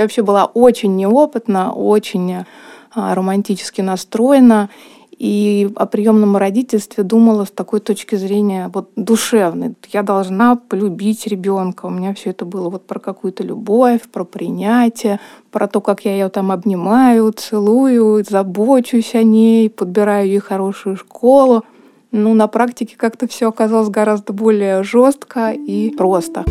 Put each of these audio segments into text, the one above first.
Я вообще была очень неопытна, очень а, романтически настроена и о приемном родительстве думала с такой точки зрения вот душевной. Я должна полюбить ребенка. У меня все это было вот про какую-то любовь, про принятие, про то, как я ее там обнимаю, целую, забочусь о ней, подбираю ей хорошую школу. Ну, на практике как-то все оказалось гораздо более жестко и просто.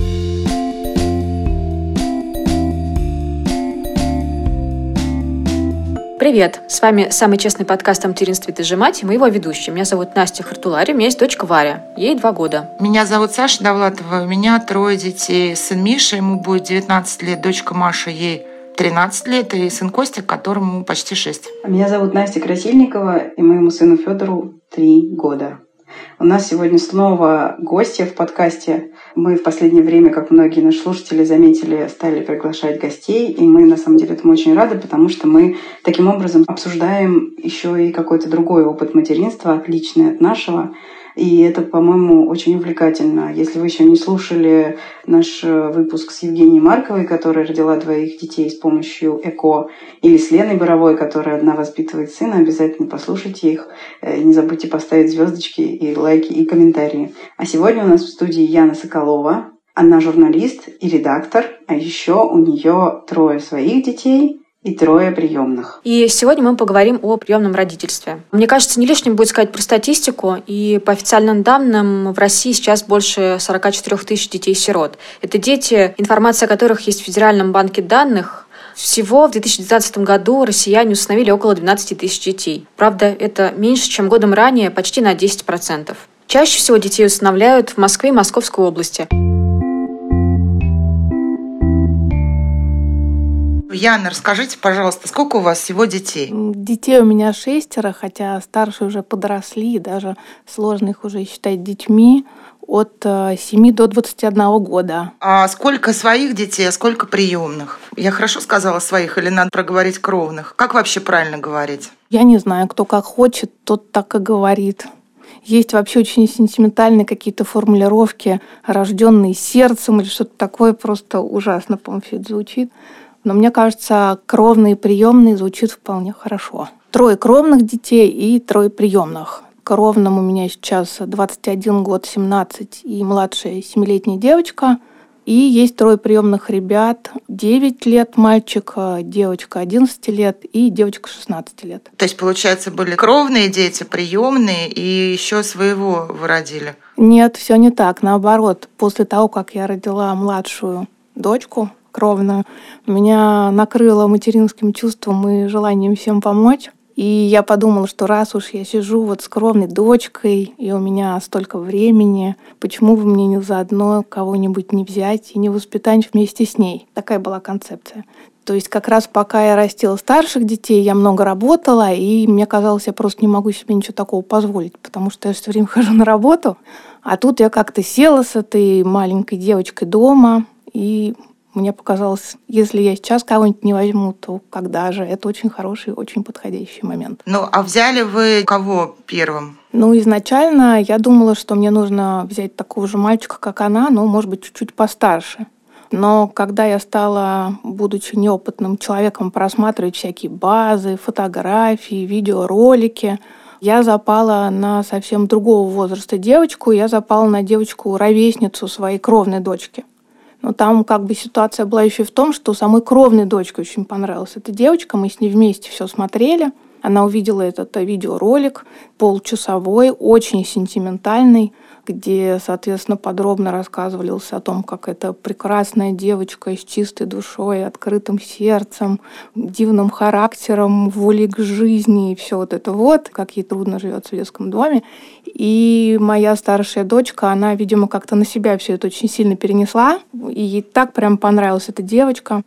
Привет! С вами самый честный подкаст о материнстве «Ты же мать» и мы его ведущие. Меня зовут Настя Хартулари, у меня есть дочка Варя. Ей два года. Меня зовут Саша Довлатова, у меня трое детей. Сын Миша, ему будет 19 лет, дочка Маша, ей 13 лет, и сын Костя, которому почти 6. Меня зовут Настя Красильникова, и моему сыну Федору 3 года. У нас сегодня снова гости в подкасте. Мы в последнее время, как многие наши слушатели заметили, стали приглашать гостей, и мы на самом деле этому очень рады, потому что мы таким образом обсуждаем еще и какой-то другой опыт материнства, отличный от нашего. И это, по-моему, очень увлекательно. Если вы еще не слушали наш э, выпуск с Евгенией Марковой, которая родила двоих детей с помощью ЭКО, или с Леной Боровой, которая одна воспитывает сына, обязательно послушайте их. Э, не забудьте поставить звездочки и лайки и комментарии. А сегодня у нас в студии Яна Соколова. Она журналист и редактор, а еще у нее трое своих детей – и трое приемных. И сегодня мы поговорим о приемном родительстве. Мне кажется, не лишним будет сказать про статистику. И по официальным данным в России сейчас больше 44 тысяч детей-сирот. Это дети, информация о которых есть в Федеральном банке данных. Всего в 2019 году россияне установили около 12 тысяч детей. Правда, это меньше, чем годом ранее, почти на 10%. Чаще всего детей усыновляют в Москве и Московской области. Яна, расскажите, пожалуйста, сколько у вас всего детей? Детей у меня шестеро, хотя старшие уже подросли, даже сложно их уже считать детьми от 7 э, до 21 года. А сколько своих детей, а сколько приемных? Я хорошо сказала своих или надо проговорить кровных? Как вообще правильно говорить? Я не знаю, кто как хочет, тот так и говорит. Есть вообще очень сентиментальные какие-то формулировки, рожденные сердцем или что-то такое, просто ужасно, по-моему, все это звучит. Но мне кажется, кровные и приемные звучит вполне хорошо. Трое кровных детей и трое приемных. Кровным у меня сейчас 21 год, 17 и младшая 7-летняя девочка. И есть трое приемных ребят. 9 лет мальчик, девочка 11 лет и девочка 16 лет. То есть, получается, были кровные дети, приемные и еще своего вы родили? Нет, все не так. Наоборот, после того, как я родила младшую дочку, кровно. Меня накрыло материнским чувством и желанием всем помочь. И я подумала, что раз уж я сижу вот с кровной дочкой, и у меня столько времени, почему бы мне не заодно кого-нибудь не взять и не воспитать вместе с ней? Такая была концепция. То есть как раз пока я растила старших детей, я много работала, и мне казалось, я просто не могу себе ничего такого позволить, потому что я все время хожу на работу. А тут я как-то села с этой маленькой девочкой дома, и мне показалось, если я сейчас кого-нибудь не возьму, то когда же? Это очень хороший, очень подходящий момент. Ну, а взяли вы кого первым? Ну, изначально я думала, что мне нужно взять такого же мальчика, как она, но, может быть, чуть-чуть постарше. Но когда я стала, будучи неопытным человеком, просматривать всякие базы, фотографии, видеоролики, я запала на совсем другого возраста девочку. Я запала на девочку-ровесницу своей кровной дочки. Но там как бы ситуация была еще в том, что самой кровной дочке очень понравилась эта девочка. Мы с ней вместе все смотрели. Она увидела этот видеоролик полчасовой, очень сентиментальный где, соответственно, подробно рассказывался о том, как эта прекрасная девочка с чистой душой, открытым сердцем, дивным характером, волей к жизни и все вот это вот, как ей трудно живется в детском доме. И моя старшая дочка, она, видимо, как-то на себя все это очень сильно перенесла, и ей так прям понравилась эта девочка.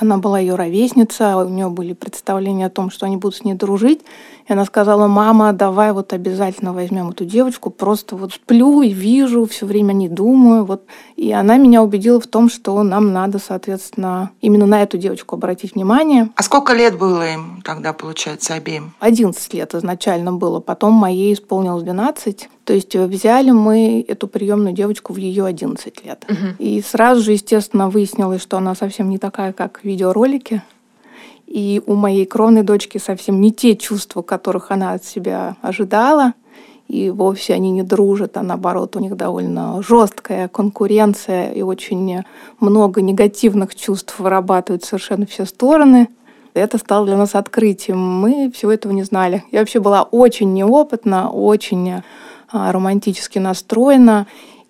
Она была ее ровесница, у нее были представления о том, что они будут с ней дружить. И она сказала, мама, давай вот обязательно возьмем эту девочку. Просто вот сплю и вижу, все время не думаю. Вот. И она меня убедила в том, что нам надо, соответственно, именно на эту девочку обратить внимание. А сколько лет было им тогда, получается, обеим? 11 лет изначально было. Потом моей исполнилось 12. То есть взяли мы эту приемную девочку в ее 11 лет. Угу. И сразу же, естественно, выяснилось, что она совсем не такая, как в видеоролике. И у моей кровной дочки совсем не те чувства, которых она от себя ожидала. И вовсе они не дружат, а наоборот, у них довольно жесткая конкуренция и очень много негативных чувств вырабатывают совершенно все стороны. Это стало для нас открытием. Мы всего этого не знали. Я вообще была очень неопытна, очень романтически настроена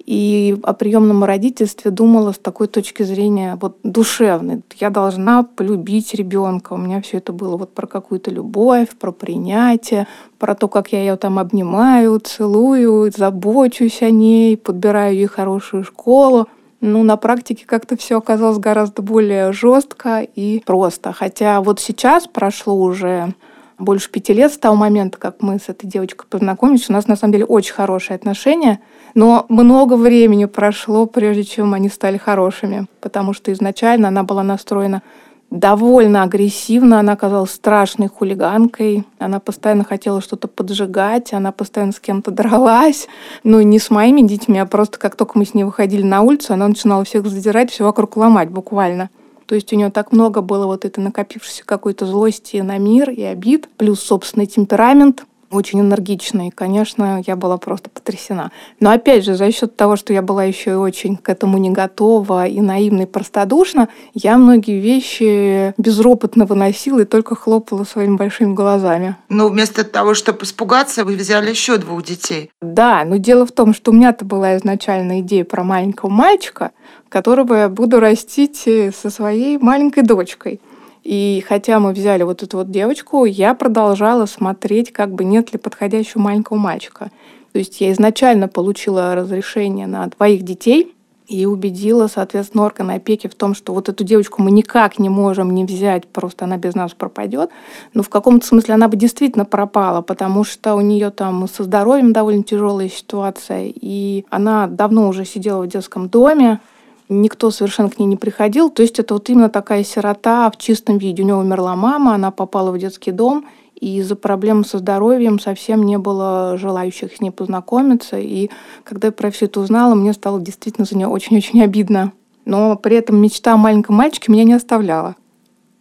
и о приемном родительстве думала с такой точки зрения вот душевной. Я должна полюбить ребенка. У меня все это было вот про какую-то любовь, про принятие, про то, как я ее там обнимаю, целую, забочусь о ней, подбираю ей хорошую школу. Ну, на практике как-то все оказалось гораздо более жестко и просто. Хотя вот сейчас прошло уже больше пяти лет с того момента, как мы с этой девочкой познакомились. У нас на самом деле очень хорошие отношения. Но много времени прошло, прежде чем они стали хорошими, потому что изначально она была настроена довольно агрессивно, она оказалась страшной хулиганкой, она постоянно хотела что-то поджигать, она постоянно с кем-то дралась, ну, не с моими детьми, а просто как только мы с ней выходили на улицу, она начинала всех задирать, все вокруг ломать буквально. То есть у нее так много было вот этой накопившейся какой-то злости на мир и обид, плюс собственный темперамент, очень энергичной. Конечно, я была просто потрясена. Но опять же, за счет того, что я была еще и очень к этому не готова и наивна и простодушна, я многие вещи безропотно выносила и только хлопала своими большими глазами. Но вместо того, чтобы испугаться, вы взяли еще двух детей. Да, но дело в том, что у меня-то была изначально идея про маленького мальчика, которого я буду растить э, со своей маленькой дочкой. И хотя мы взяли вот эту вот девочку, я продолжала смотреть, как бы нет ли подходящего маленького мальчика. То есть я изначально получила разрешение на двоих детей и убедила, соответственно, органы опеки в том, что вот эту девочку мы никак не можем не взять, просто она без нас пропадет. Но в каком-то смысле она бы действительно пропала, потому что у нее там со здоровьем довольно тяжелая ситуация, и она давно уже сидела в детском доме, никто совершенно к ней не приходил. То есть это вот именно такая сирота в чистом виде. У нее умерла мама, она попала в детский дом, и из-за проблем со здоровьем совсем не было желающих с ней познакомиться. И когда я про все это узнала, мне стало действительно за нее очень-очень обидно. Но при этом мечта о маленьком мальчике меня не оставляла.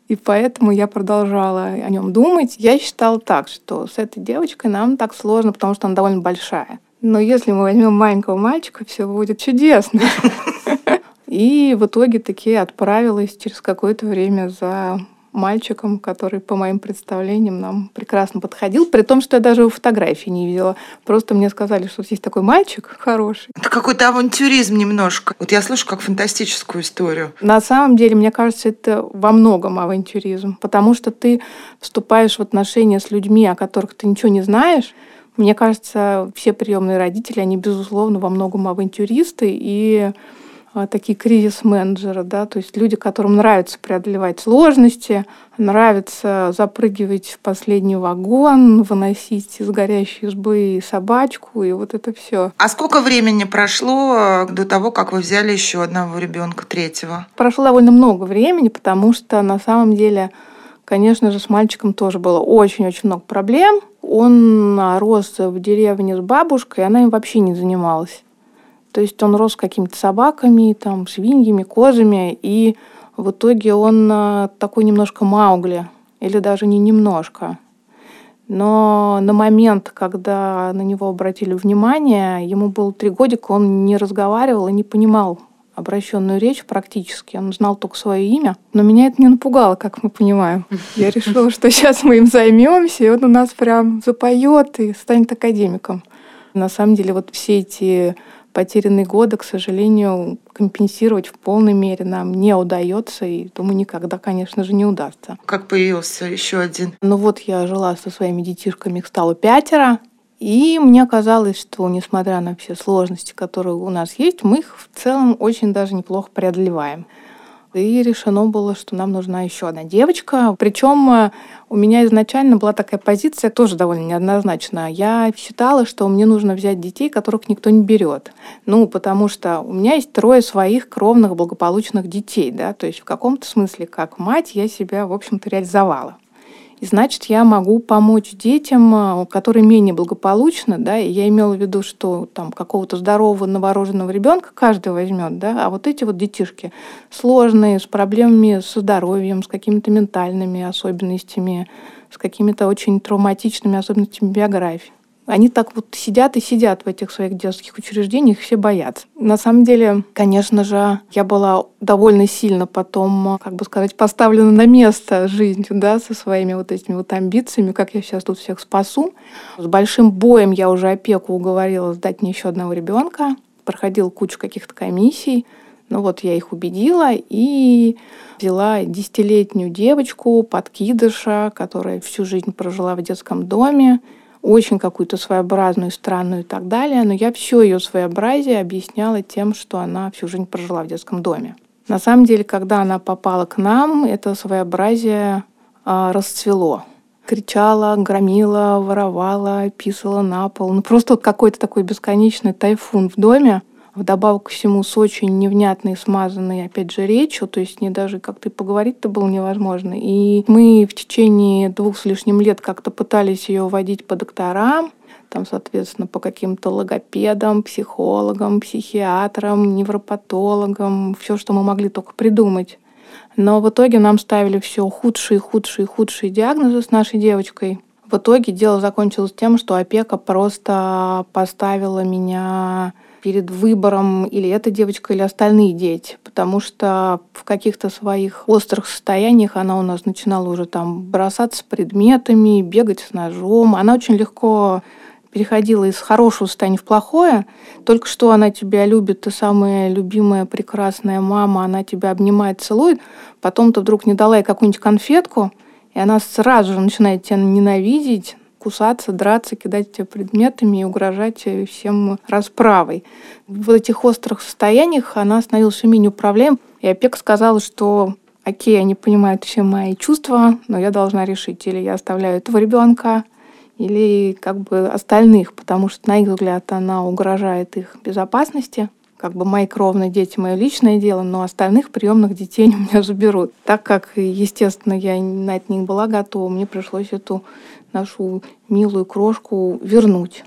И поэтому я продолжала о нем думать. Я считала так, что с этой девочкой нам так сложно, потому что она довольно большая. Но если мы возьмем маленького мальчика, все будет чудесно. И в итоге таки отправилась через какое-то время за мальчиком, который, по моим представлениям, нам прекрасно подходил, при том, что я даже его фотографии не видела. Просто мне сказали, что есть такой мальчик хороший. Это какой-то авантюризм немножко. Вот я слышу как фантастическую историю. На самом деле, мне кажется, это во многом авантюризм, потому что ты вступаешь в отношения с людьми, о которых ты ничего не знаешь, мне кажется, все приемные родители, они, безусловно, во многом авантюристы, и такие кризис-менеджеры, да, то есть люди, которым нравится преодолевать сложности, нравится запрыгивать в последний вагон, выносить из горящей избы собачку и вот это все. А сколько времени прошло э, до того, как вы взяли еще одного ребенка, третьего? Прошло довольно много времени, потому что на самом деле, конечно же, с мальчиком тоже было очень-очень много проблем. Он рос в деревне с бабушкой, она им вообще не занималась. То есть он рос с какими-то собаками, там, свиньями, козами, и в итоге он а, такой немножко Маугли, или даже не немножко. Но на момент, когда на него обратили внимание, ему было три годика, он не разговаривал и не понимал обращенную речь практически. Он знал только свое имя. Но меня это не напугало, как мы понимаем. Я решила, что сейчас мы им займемся, и он у нас прям запоет и станет академиком. На самом деле вот все эти потерянные годы, к сожалению, компенсировать в полной мере нам не удается, и думаю, никогда, конечно же, не удастся. Как появился еще один? Ну вот я жила со своими детишками, их стало пятеро, и мне казалось, что, несмотря на все сложности, которые у нас есть, мы их в целом очень даже неплохо преодолеваем. И решено было, что нам нужна еще одна девочка. Причем э, у меня изначально была такая позиция, тоже довольно неоднозначная. Я считала, что мне нужно взять детей, которых никто не берет. Ну, потому что у меня есть трое своих кровных благополучных детей, да, то есть в каком-то смысле, как мать, я себя, в общем-то, реализовала. И значит, я могу помочь детям, а, которые менее благополучны, да, и я имела в виду, что там какого-то здорового новорожденного ребенка каждый возьмет, да, а вот эти вот детишки сложные, с проблемами со здоровьем, с какими-то ментальными особенностями, с какими-то очень травматичными особенностями биографии. Они так вот сидят и сидят в этих своих детских учреждениях, все боятся. На самом деле, конечно же, я была довольно сильно потом, как бы сказать, поставлена на место жизнью, да, со своими вот этими вот амбициями, как я сейчас тут всех спасу. С большим боем я уже опеку уговорила сдать мне еще одного ребенка. Проходил кучу каких-то комиссий. Ну вот я их убедила и взяла десятилетнюю девочку, подкидыша, которая всю жизнь прожила в детском доме, очень какую-то своеобразную, странную и так далее, но я все ее своеобразие объясняла тем, что она всю жизнь прожила в детском доме. На самом деле, когда она попала к нам, это своеобразие а, расцвело. Кричала, громила, воровала, писала на пол. Ну, просто какой-то такой бесконечный тайфун в доме вдобавок ко всему с очень невнятной, смазанной, опять же, речью, то есть не даже как-то поговорить-то было невозможно. И мы в течение двух с лишним лет как-то пытались ее водить по докторам, там, соответственно, по каким-то логопедам, психологам, психиатрам, невропатологам, все, что мы могли только придумать. Но в итоге нам ставили все худшие, худшие, худшие диагнозы с нашей девочкой. В итоге дело закончилось тем, что опека просто поставила меня перед выбором или эта девочка, или остальные дети, потому что в каких-то своих острых состояниях она у нас начинала уже там бросаться предметами, бегать с ножом. Она очень легко переходила из хорошего состояния в плохое. Только что она тебя любит, ты самая любимая, прекрасная мама, она тебя обнимает, целует. Потом ты вдруг не дала ей какую-нибудь конфетку, и она сразу же начинает тебя ненавидеть, кусаться, драться, кидать предметами и угрожать всем расправой. В этих острых состояниях она становилась все менее управляем. И опека сказала, что окей, они понимают все мои чувства, но я должна решить, или я оставляю этого ребенка, или как бы остальных, потому что, на их взгляд, она угрожает их безопасности. Как бы мои кровные дети — мое личное дело, но остальных приемных детей у меня заберут. Так как, естественно, я на это не была готова, мне пришлось эту нашу милую крошку вернуть.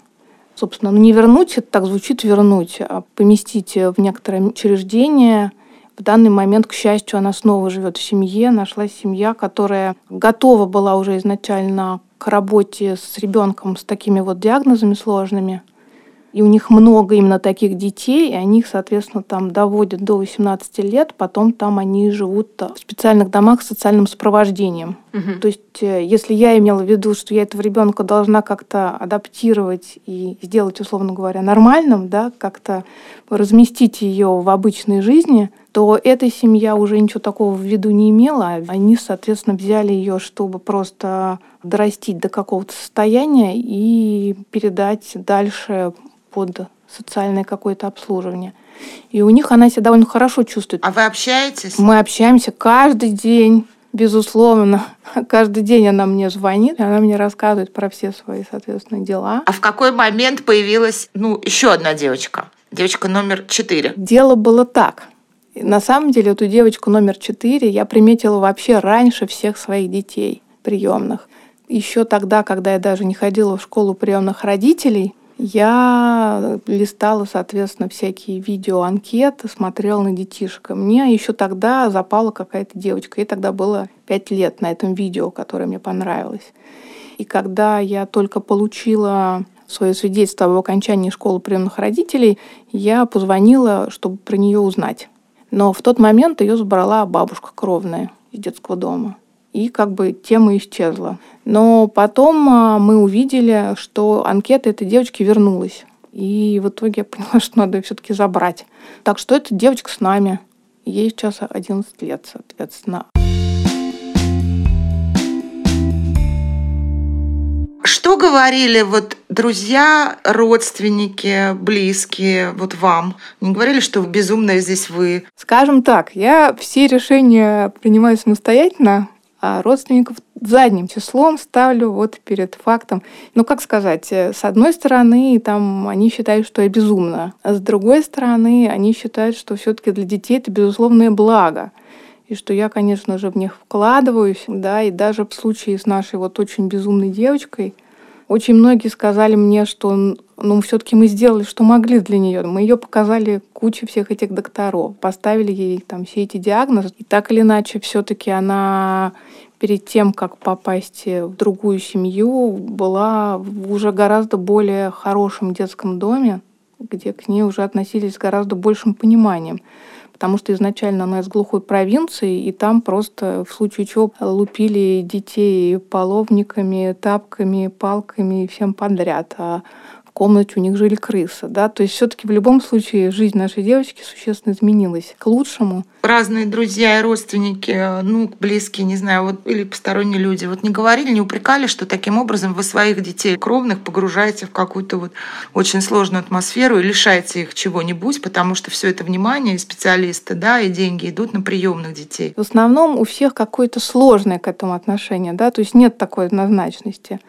Собственно, ну не вернуть, это так звучит вернуть, а поместить в некоторое учреждение. В данный момент, к счастью, она снова живет в семье, нашлась семья, которая готова была уже изначально к работе с ребенком с такими вот диагнозами сложными. И у них много именно таких детей, и они их, соответственно, там доводят до 18 лет, потом там они живут в специальных домах с социальным сопровождением. Угу. То есть, э, если я имела в виду, что я этого ребенка должна как-то адаптировать и сделать, условно говоря, нормальным, да, как-то разместить ее в обычной жизни, то эта семья уже ничего такого в виду не имела. Они, соответственно, взяли ее, чтобы просто дорастить до какого-то состояния и передать дальше под социальное какое-то обслуживание. И у них она себя довольно хорошо чувствует. А вы общаетесь? Мы общаемся каждый день, безусловно. Каждый день она мне звонит, она мне рассказывает про все свои, соответственно, дела. А в какой момент появилась, ну, еще одна девочка? Девочка номер четыре. Дело было так. На самом деле эту девочку номер четыре я приметила вообще раньше всех своих детей приемных. Еще тогда, когда я даже не ходила в школу приемных родителей, я листала, соответственно, всякие видео, анкеты, смотрела на детишек. Мне еще тогда запала какая-то девочка. Ей тогда было пять лет на этом видео, которое мне понравилось. И когда я только получила свое свидетельство об окончании школы приемных родителей, я позвонила, чтобы про нее узнать. Но в тот момент ее забрала бабушка кровная из детского дома и как бы тема исчезла. Но потом а, мы увидели, что анкета этой девочки вернулась. И в итоге я поняла, что надо ее все-таки забрать. Так что эта девочка с нами. Ей сейчас 11 лет, соответственно. Что говорили вот друзья, родственники, близкие вот вам? Не говорили, что безумная здесь вы? Скажем так, я все решения принимаю самостоятельно, а родственников задним числом ставлю вот перед фактом. Ну, как сказать, э, с одной стороны, там они считают, что я безумна, а с другой стороны, они считают, что все-таки для детей это безусловное благо. и что я, конечно же, в них вкладываюсь, да, и даже в случае с нашей вот очень безумной девочкой, очень многие сказали мне, что ну, все-таки мы сделали, что могли для нее. Мы ее показали куче всех этих докторов, поставили ей там все эти диагнозы. И так или иначе, все-таки она перед тем, как попасть в другую семью, была в уже гораздо более хорошем детском доме, где к ней уже относились с гораздо большим пониманием потому что изначально она из глухой провинции, и там просто в случае чего лупили детей половниками, тапками, палками и всем подряд. А в комнате у них жили крысы, да, то есть все-таки в любом случае жизнь нашей девочки существенно изменилась к лучшему. Разные друзья и родственники, ну, близкие, не знаю, вот, или посторонние люди, вот не говорили, не упрекали, что таким образом вы своих детей кровных погружаете в какую-то вот очень сложную атмосферу и лишаете их чего-нибудь, потому что все это внимание и специалисты, да, и деньги идут на приемных детей. В основном у всех какое-то сложное к этому отношение, да, то есть нет такой однозначности.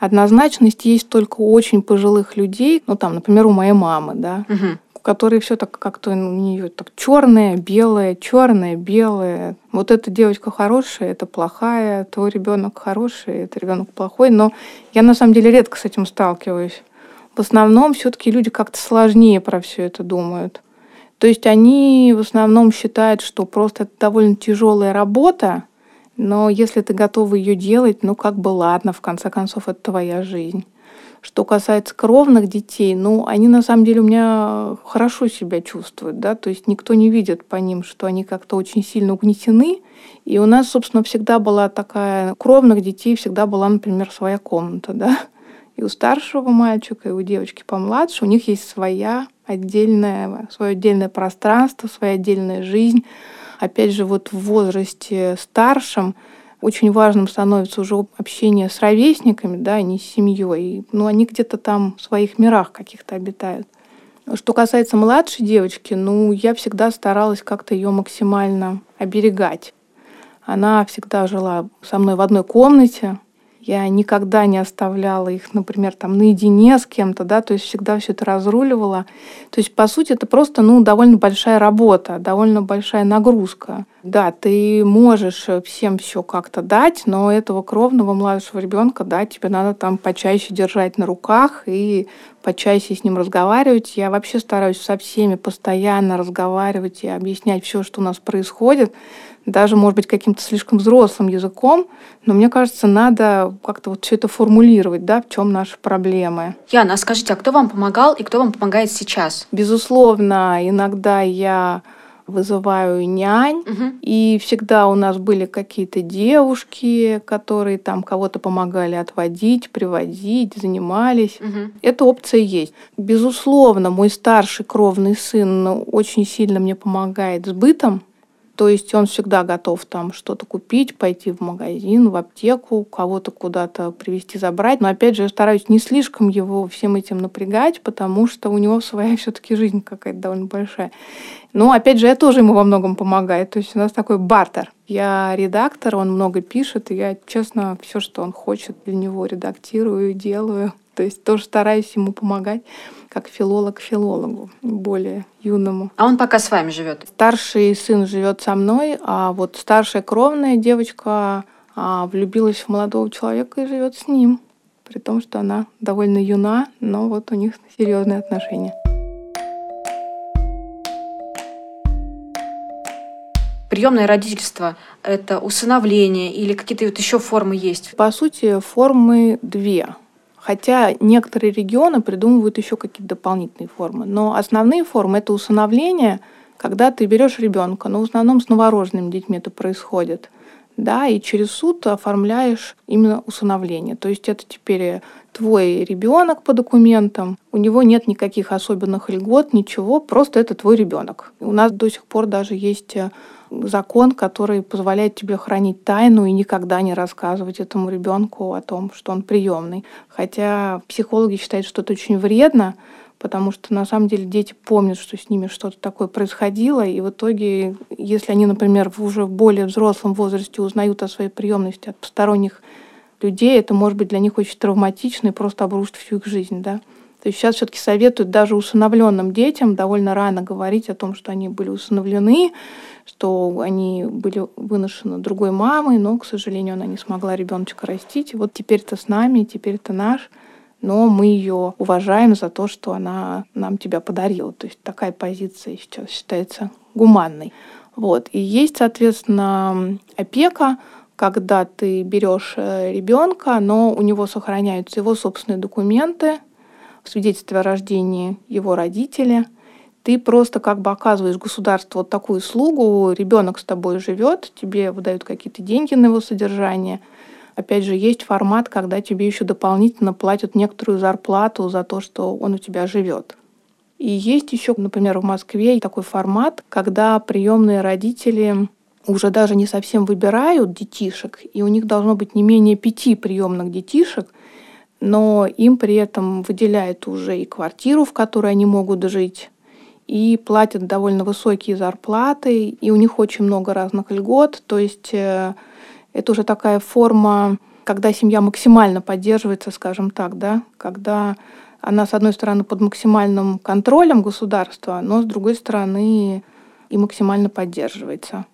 Однозначность есть только у очень пожилых людей, ну там, например, у моей мамы, да, угу. у которой все так как-то у нее так черное, белое, черное, белое. Вот эта девочка хорошая, это плохая, твой ребенок хороший, это ребенок плохой. Но я на самом деле редко с этим сталкиваюсь. В основном все-таки люди как-то сложнее про все это думают. То есть они в основном считают, что просто это довольно тяжелая работа, но если ты готова ее делать, ну как бы ладно, в конце концов, это твоя жизнь. Что касается кровных детей, ну, они на самом деле у меня хорошо себя чувствуют, да, то есть никто не видит по ним, что они как-то очень сильно угнетены. И у нас, собственно, всегда была такая, кровных детей всегда была, например, своя комната, да. И у старшего мальчика, и у девочки помладше, у них есть своя отдельная, свое отдельное пространство, своя отдельная жизнь опять же, вот в возрасте старшем очень важным становится уже общение с ровесниками, да, а не с семьей. Ну, они где-то там в своих мирах каких-то обитают. Что касается младшей девочки, ну, я всегда старалась как-то ее максимально оберегать. Она всегда жила со мной в одной комнате, я никогда не оставляла их, например, там наедине с кем-то, да, то есть всегда все это разруливала. То есть, по сути, это просто, ну, довольно большая работа, довольно большая нагрузка. Да, ты можешь всем все как-то дать, но этого кровного младшего ребенка, да, тебе надо там почаще держать на руках и почаще с ним разговаривать. Я вообще стараюсь со всеми постоянно разговаривать и объяснять все, что у нас происходит даже, может быть, каким-то слишком взрослым языком, но мне кажется, надо как-то вот все это формулировать, да, в чем наши проблемы. Яна, а скажите, а кто вам помогал и кто вам помогает сейчас? Безусловно, иногда я вызываю нянь, угу. и всегда у нас были какие-то девушки, которые там кого-то помогали отводить, приводить, занимались. Угу. Эта опция есть. Безусловно, мой старший кровный сын очень сильно мне помогает с бытом, то есть он всегда готов там что-то купить, пойти в магазин, в аптеку, кого-то куда-то привезти, забрать. Но опять же, я стараюсь не слишком его всем этим напрягать, потому что у него своя все-таки жизнь какая-то довольно большая. Но опять же, я тоже ему во многом помогаю. То есть у нас такой бартер. Я редактор, он много пишет, и я, честно, все, что он хочет, для него редактирую, делаю. То есть тоже стараюсь ему помогать как филолог филологу, более юному. А он пока с вами живет? Старший сын живет со мной, а вот старшая кровная девочка а, влюбилась в молодого человека и живет с ним. При том, что она довольно юна, но вот у них серьезные отношения. Приемное родительство – это усыновление или какие-то вот еще формы есть? По сути, формы две. Хотя некоторые регионы придумывают еще какие-то дополнительные формы. Но основные формы это усыновление, когда ты берешь ребенка, но в основном с новорожденными детьми это происходит. Да, и через суд оформляешь именно усыновление. То есть это теперь твой ребенок по документам, у него нет никаких особенных льгот, ничего, просто это твой ребенок. У нас до сих пор даже есть закон, который позволяет тебе хранить тайну и никогда не рассказывать этому ребенку о том, что он приемный. Хотя психологи считают, что это очень вредно, потому что на самом деле дети помнят, что с ними что-то такое происходило, и в итоге, если они, например, в уже более взрослом возрасте узнают о своей приемности от посторонних людей, это может быть для них очень травматично и просто обрушит всю их жизнь, да. То есть сейчас все-таки советуют даже усыновленным детям довольно рано говорить о том, что они были усыновлены, что они были выношены другой мамой, но, к сожалению, она не смогла ребеночка растить. И вот теперь это с нами, теперь это наш, но мы ее уважаем за то, что она нам тебя подарила. То есть такая позиция сейчас считается гуманной. Вот. И есть, соответственно, опека, когда ты берешь э, ребенка, но у него сохраняются его собственные документы, свидетельстве о рождении его родители. Ты просто как бы оказываешь государству вот такую услугу, ребенок с тобой живет, тебе выдают какие-то деньги на его содержание. Опять же, есть формат, когда тебе еще дополнительно платят некоторую зарплату за то, что он у тебя живет. И есть еще, например, в Москве такой формат, когда приемные родители уже даже не совсем выбирают детишек, и у них должно быть не менее пяти приемных детишек, но им при этом выделяют уже и квартиру, в которой они могут жить, и платят довольно высокие зарплаты, и у них очень много разных льгот. То есть э, это уже такая форма, когда семья максимально поддерживается, скажем так, да, когда она, с одной стороны, под максимальным контролем государства, но с другой стороны и максимально поддерживается.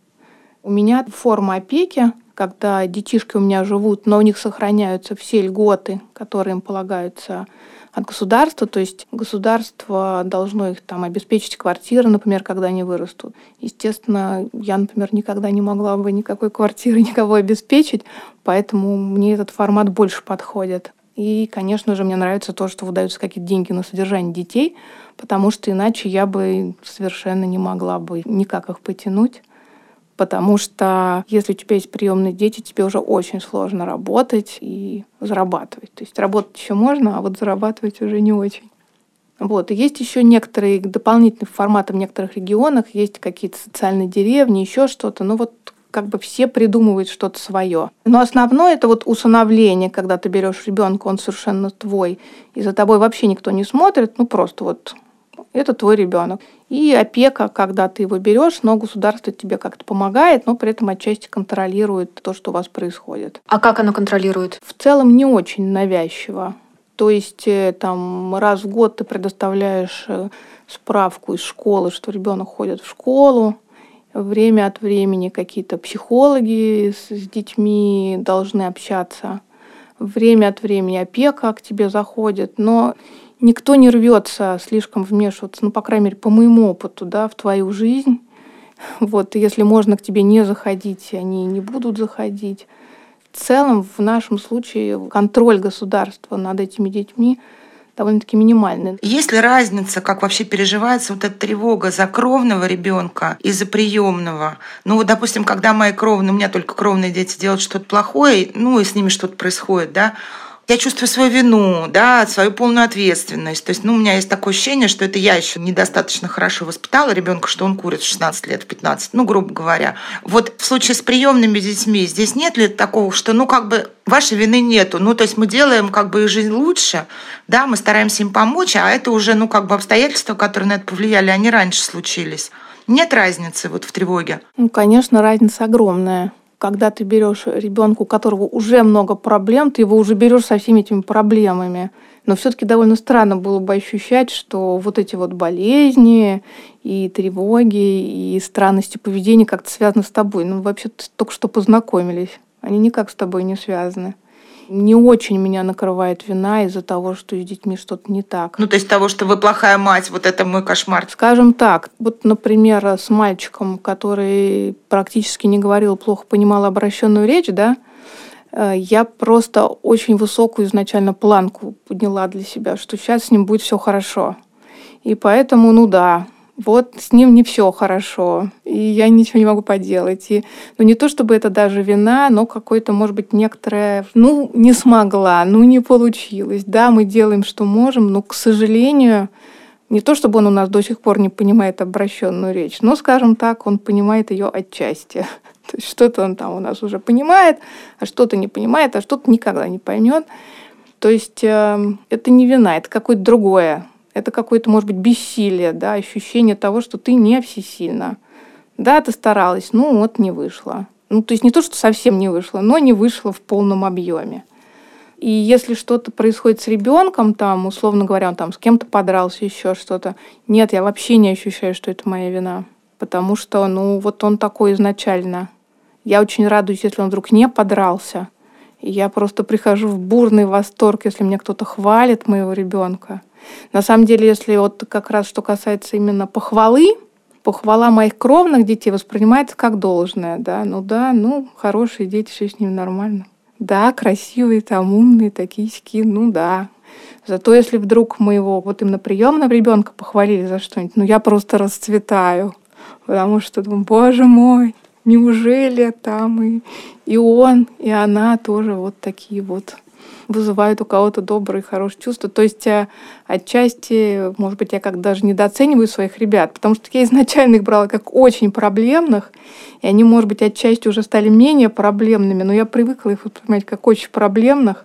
У меня форма опеки, когда детишки у меня живут, но у них сохраняются все льготы, которые им полагаются от государства, то есть государство должно их там обеспечить квартиры, например, когда они вырастут. Естественно, я, например, никогда не могла бы никакой квартиры никого обеспечить, поэтому мне этот формат больше подходит. И, конечно же, мне нравится то, что выдаются какие-то деньги на содержание детей, потому что иначе я бы совершенно не могла бы никак их потянуть. Потому что если у тебя есть приемные дети, тебе уже очень сложно работать и зарабатывать. То есть работать еще можно, а вот зарабатывать уже не очень. Вот. И есть еще некоторые дополнительные форматы в некоторых регионах, есть какие-то социальные деревни, еще что-то. Ну вот как бы все придумывают что-то свое. Но основное это вот усыновление, когда ты берешь ребенка, он совершенно твой, и за тобой вообще никто не смотрит, ну просто вот это твой ребенок. И опека, когда ты его берешь, но государство тебе как-то помогает, но при этом отчасти контролирует то, что у вас происходит. А как оно контролирует? В целом не очень навязчиво. То есть э, там раз в год ты предоставляешь э, справку из школы, что ребенок ходит в школу. Время от времени какие-то психологи с, с детьми должны общаться. Время от времени опека к тебе заходит. Но никто не рвется слишком вмешиваться, ну, по крайней мере, по моему опыту, да, в твою жизнь. Вот, если можно к тебе не заходить, они не будут заходить. В целом, в нашем случае, контроль государства над этими детьми довольно-таки минимальный. Есть ли разница, как вообще переживается вот эта тревога за кровного ребенка и за приемного? Ну вот, допустим, когда мои кровные, у меня только кровные дети делают что-то плохое, ну и с ними что-то происходит, да, я чувствую свою вину, да, свою полную ответственность. То есть, ну, у меня есть такое ощущение, что это я еще недостаточно хорошо воспитала ребенка, что он курит в 16 лет, в 15, ну, грубо говоря. Вот в случае с приемными детьми здесь нет ли такого, что, ну, как бы вашей вины нету. Ну, то есть мы делаем как бы их жизнь лучше, да, мы стараемся им помочь, а это уже, ну, как бы обстоятельства, которые на это повлияли, они раньше случились. Нет разницы вот в тревоге? Ну, конечно, разница огромная когда ты берешь ребенка, у которого уже много проблем, ты его уже берешь со всеми этими проблемами. Но все-таки довольно странно было бы ощущать, что вот эти вот болезни и тревоги и странности поведения как-то связаны с тобой. Ну, вообще только что познакомились. Они никак с тобой не связаны не очень меня накрывает вина из-за того, что с детьми что-то не так. Ну, то есть того, что вы плохая мать, вот это мой кошмар. Скажем так, вот, например, с мальчиком, который практически не говорил, плохо понимал обращенную речь, да, э, я просто очень высокую изначально планку подняла для себя, что сейчас с ним будет все хорошо. И поэтому, ну да, вот с ним не все хорошо, и я ничего не могу поделать. И, ну, не то чтобы это даже вина, но какое-то, может быть, некоторое, ну, не смогла, ну, не получилось. Да, мы делаем, что можем, но, к сожалению, не то чтобы он у нас до сих пор не понимает обращенную речь, но, скажем так, он понимает ее отчасти. То есть что-то он там у нас уже понимает, а что-то не понимает, а что-то никогда не поймет. То есть э, это не вина, это какое-то другое это какое-то, может быть, бессилие, да, ощущение того, что ты не всесильна. Да, ты старалась, ну вот не вышло. Ну, то есть не то, что совсем не вышло, но не вышло в полном объеме. И если что-то происходит с ребенком, там, условно говоря, он там с кем-то подрался, еще что-то, нет, я вообще не ощущаю, что это моя вина. Потому что, ну, вот он такой изначально. Я очень радуюсь, если он вдруг не подрался. И я просто прихожу в бурный восторг, если мне кто-то хвалит моего ребенка. На самом деле, если вот как раз что касается именно похвалы, похвала моих кровных детей воспринимается как должное, да, ну да, ну, хорошие дети, все с ними нормально. Да, красивые, там, умные, такие ски, ну да. Зато если вдруг моего вот именно приемного ребенка похвалили за что-нибудь, ну я просто расцветаю. Потому что думаю, боже мой, неужели там и, и он, и она тоже вот такие вот вызывают у кого-то добрые, хорошие чувства. То есть э, отчасти, может быть, я как даже недооцениваю своих ребят, потому что я изначально их брала как очень проблемных, и они, может быть, отчасти уже стали менее проблемными, но я привыкла их воспринимать как очень проблемных.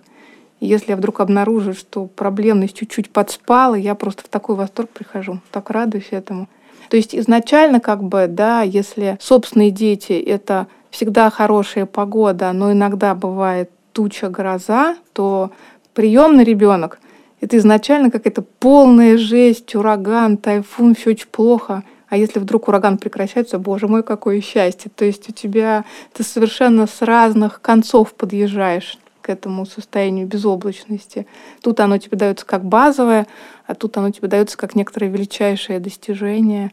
И если я вдруг обнаружу, что проблемность чуть-чуть подспала, я просто в такой восторг прихожу. Так радуюсь этому. То есть изначально, как бы, да, если собственные дети — это всегда хорошая погода, но иногда бывает туча, гроза, то приемный ребенок это изначально какая-то полная жесть, ураган, тайфун, все очень плохо. А если вдруг ураган прекращается, боже мой, какое счастье. То есть у тебя ты совершенно с разных концов подъезжаешь к этому состоянию безоблачности. Тут оно тебе дается как базовое, а тут оно тебе дается как некоторое величайшее достижение.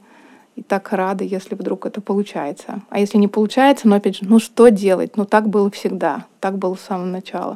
И так рада, если вдруг это получается. А если не получается, ну опять же, ну что делать? Ну так было всегда, так было с самого начала.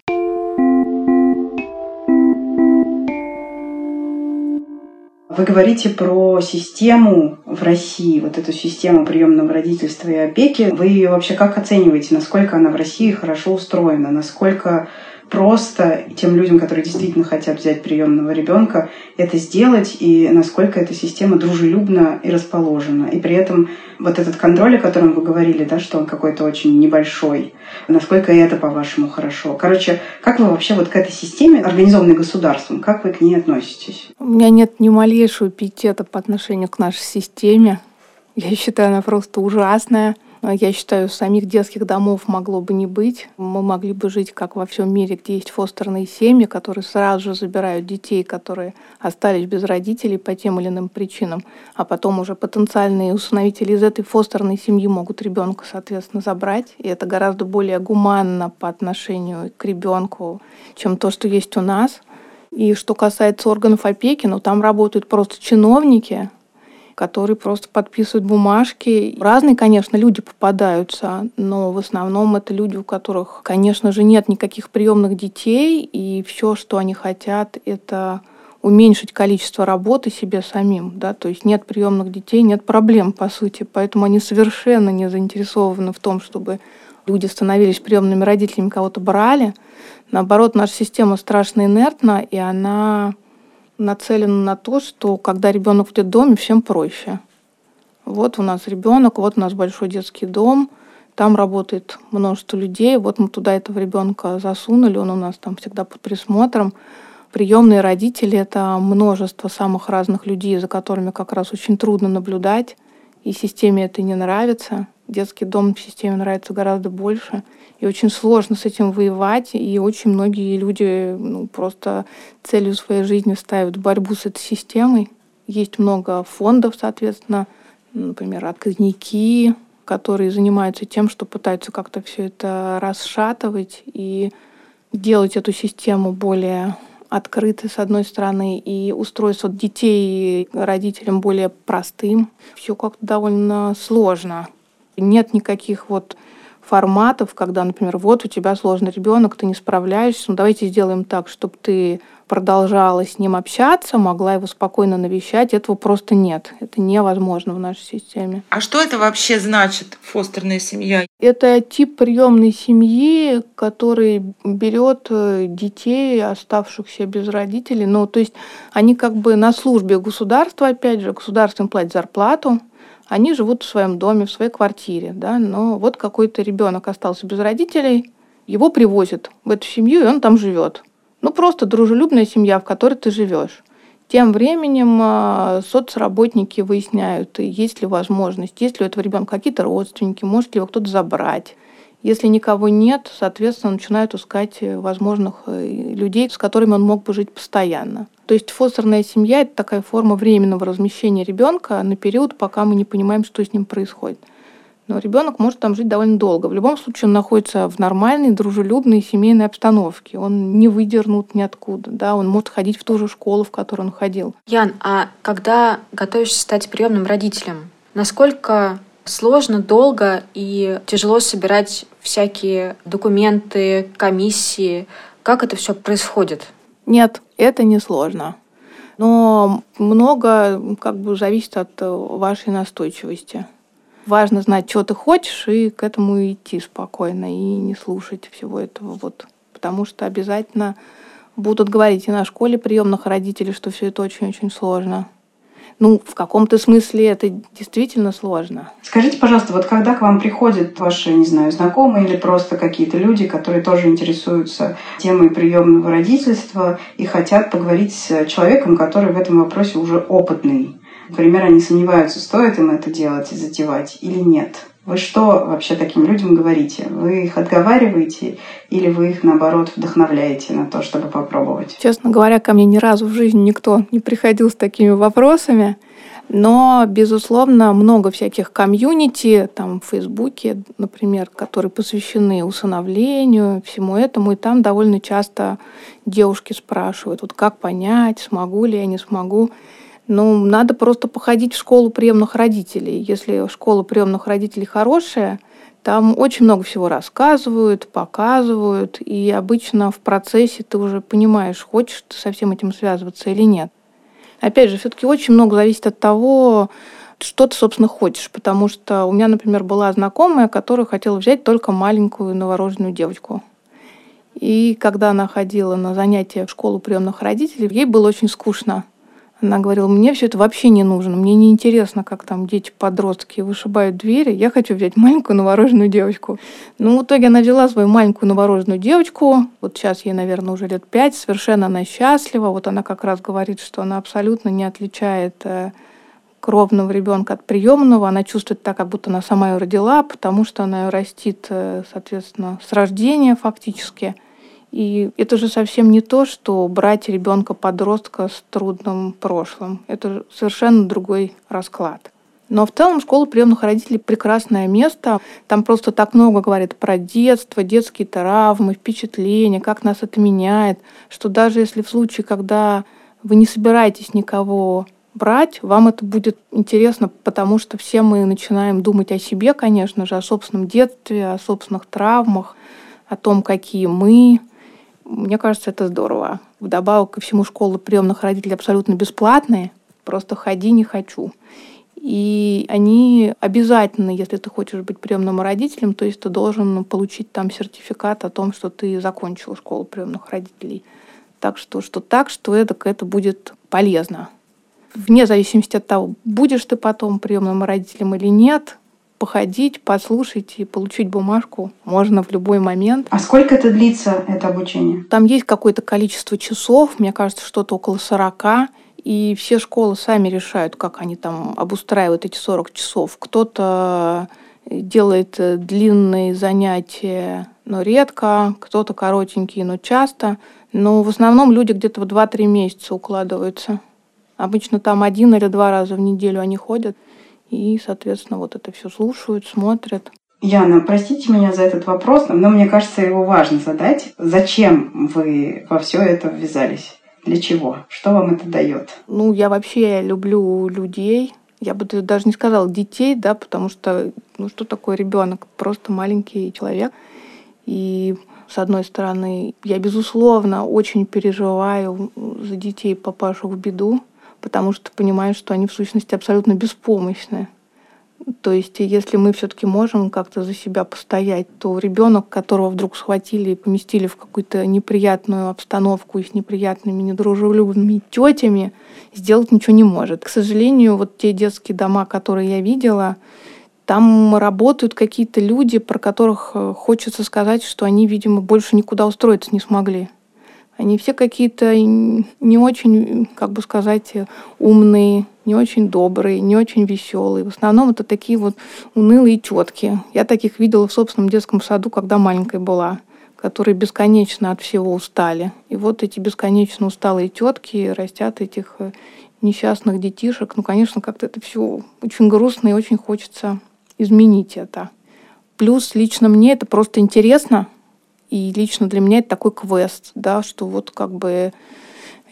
Вы говорите про систему в России, вот эту систему приемного родительства и опеки. Вы ее вообще как оцениваете? Насколько она в России хорошо устроена? Насколько просто тем людям, которые действительно хотят взять приемного ребенка, это сделать, и насколько эта система дружелюбна и расположена. И при этом вот этот контроль, о котором вы говорили, да, что он какой-то очень небольшой, насколько это, по-вашему, хорошо. Короче, как вы вообще вот к этой системе, организованной государством, как вы к ней относитесь? У меня нет ни малейшего пиетета по отношению к нашей системе. Я считаю, она просто ужасная. Я считаю, самих детских домов могло бы не быть. Мы могли бы жить, как во всем мире, где есть фостерные семьи, которые сразу же забирают детей, которые остались без родителей по тем или иным причинам, а потом уже потенциальные усыновители из этой фостерной семьи могут ребенка, соответственно, забрать. И это гораздо более гуманно по отношению к ребенку, чем то, что есть у нас. И что касается органов опеки, ну там работают просто чиновники, которые просто подписывают бумажки. Разные, конечно, люди попадаются, но в основном это люди, у которых, конечно же, нет никаких приемных детей, и все, что они хотят, это уменьшить количество работы себе самим, да, то есть нет приемных детей, нет проблем, по сути, поэтому они совершенно не заинтересованы в том, чтобы люди становились приемными родителями, кого-то брали. Наоборот, наша система страшно инертна, и она нацелена на то, что когда ребенок в детдоме, всем проще. Вот у нас ребенок, вот у нас большой детский дом, там работает множество людей, вот мы туда этого ребенка засунули, он у нас там всегда под присмотром. Приемные родители — это множество самых разных людей, за которыми как раз очень трудно наблюдать, и системе это не нравится. Детский дом системе нравится гораздо больше. И очень сложно с этим воевать. И очень многие люди ну, просто целью своей жизни ставят борьбу с этой системой. Есть много фондов, соответственно, например, отказники, которые занимаются тем, что пытаются как-то все это расшатывать и делать эту систему более открытой, с одной стороны, и устройство детей родителям более простым. Все как-то довольно сложно. Нет никаких вот форматов, когда, например, вот у тебя сложный ребенок, ты не справляешься, ну давайте сделаем так, чтобы ты продолжала с ним общаться, могла его спокойно навещать. Этого просто нет. Это невозможно в нашей системе. А что это вообще значит, фостерная семья? Это тип приемной семьи, который берет э, детей, оставшихся без родителей. Ну, то есть они как бы на службе государства, опять же, государство им платит зарплату, они живут в своем доме, в своей квартире, да, но вот какой-то ребенок остался без родителей, его привозят в эту семью, и он там живет. Ну, просто дружелюбная семья, в которой ты живешь. Тем временем а, соцработники выясняют, есть ли возможность, есть ли у этого ребенка какие-то родственники, может ли его кто-то забрать. Если никого нет, соответственно, начинают искать э, возможных э, людей, с которыми он мог бы жить постоянно. То есть фостерная семья – это такая форма временного размещения ребенка на период, пока мы не понимаем, что с ним происходит. Но ребенок может там жить довольно долго. В любом случае он находится в нормальной, дружелюбной семейной обстановке. Он не выдернут ниоткуда. Да? Он может ходить в ту же школу, в которую он ходил. Ян, а когда готовишься стать приемным родителем, насколько сложно, долго и тяжело собирать всякие документы, комиссии? Как это все происходит? Нет, это не сложно. Но много как бы зависит от вашей настойчивости. Важно знать, что ты хочешь, и к этому идти спокойно, и не слушать всего этого. Вот. Потому что обязательно будут говорить и на школе приемных родителей, что все это очень-очень сложно. Ну, в каком-то смысле это действительно сложно. Скажите, пожалуйста, вот когда к вам приходят ваши, не знаю, знакомые или просто какие-то люди, которые тоже интересуются темой приемного родительства и хотят поговорить с человеком, который в этом вопросе уже опытный, Например, они сомневаются, стоит им это делать и затевать или нет. Вы что вообще таким людям говорите? Вы их отговариваете или вы их, наоборот, вдохновляете на то, чтобы попробовать? Честно говоря, ко мне ни разу в жизни никто не приходил с такими вопросами. Но, безусловно, много всяких комьюнити, там, в Фейсбуке, например, которые посвящены усыновлению, всему этому. И там довольно часто девушки спрашивают, вот как понять, смогу ли я, не смогу. Ну, надо просто походить в школу приемных родителей. Если школа приемных родителей хорошая, там очень много всего рассказывают, показывают, и обычно в процессе ты уже понимаешь, хочешь ты со всем этим связываться или нет. Опять же, все-таки очень много зависит от того, что ты, собственно, хочешь. Потому что у меня, например, была знакомая, которая хотела взять только маленькую новорожденную девочку. И когда она ходила на занятия в школу приемных родителей, ей было очень скучно. Она говорила, мне все это вообще не нужно, мне не интересно, как там дети-подростки вышибают двери, я хочу взять маленькую новорожденную девочку. Ну, в итоге она взяла свою маленькую новорожденную девочку, вот сейчас ей, наверное, уже лет пять, совершенно она счастлива, вот она как раз говорит, что она абсолютно не отличает э, кровного ребенка от приемного, она чувствует так, как будто она сама ее родила, потому что она ее растит, э, соответственно, с рождения фактически – и это же совсем не то, что брать ребенка-подростка с трудным прошлым. Это совершенно другой расклад. Но в целом школа приемных родителей прекрасное место. Там просто так много говорят про детство, детские травмы, впечатления, как нас это меняет, что даже если в случае, когда вы не собираетесь никого брать, вам это будет интересно, потому что все мы начинаем думать о себе, конечно же, о собственном детстве, о собственных травмах, о том, какие мы, мне кажется, это здорово. Вдобавок ко всему школы приемных родителей абсолютно бесплатные. Просто ходи не хочу. И они обязательно, если ты хочешь быть приемным родителем, то есть ты должен получить там сертификат о том, что ты закончил школу приемных родителей. Так что, что так, что это, это будет полезно. Вне зависимости от того, будешь ты потом приемным родителем или нет, походить, послушать и получить бумажку можно в любой момент. А сколько это длится, это обучение? Там есть какое-то количество часов, мне кажется, что-то около 40. И все школы сами решают, как они там обустраивают эти 40 часов. Кто-то делает длинные занятия, но редко, кто-то коротенькие, но часто. Но в основном люди где-то в 2-3 месяца укладываются. Обычно там один или два раза в неделю они ходят и, соответственно, вот это все слушают, смотрят. Яна, простите меня за этот вопрос, но мне кажется, его важно задать. Зачем вы во все это ввязались? Для чего? Что вам это дает? Ну, я вообще люблю людей. Я бы даже не сказала детей, да, потому что, ну, что такое ребенок? Просто маленький человек. И с одной стороны, я, безусловно, очень переживаю за детей, попавших в беду, потому что понимаю, что они в сущности абсолютно беспомощны. То есть, если мы все-таки можем как-то за себя постоять, то ребенок, которого вдруг схватили и поместили в какую-то неприятную обстановку и с неприятными, недружелюбными тетями, сделать ничего не может. К сожалению, вот те детские дома, которые я видела, там работают какие-то люди, про которых э, хочется сказать, что они, видимо, больше никуда устроиться не смогли. Они все какие-то не очень, как бы сказать, умные, не очень добрые, не очень веселые. В основном это такие вот унылые тетки. Я таких видела в собственном детском саду, когда маленькой была которые бесконечно от всего устали. И вот эти бесконечно усталые тетки растят этих э, несчастных детишек. Ну, конечно, как-то это все очень грустно и очень хочется изменить это. Плюс лично мне это просто интересно, и лично для меня это такой квест, да, что вот как бы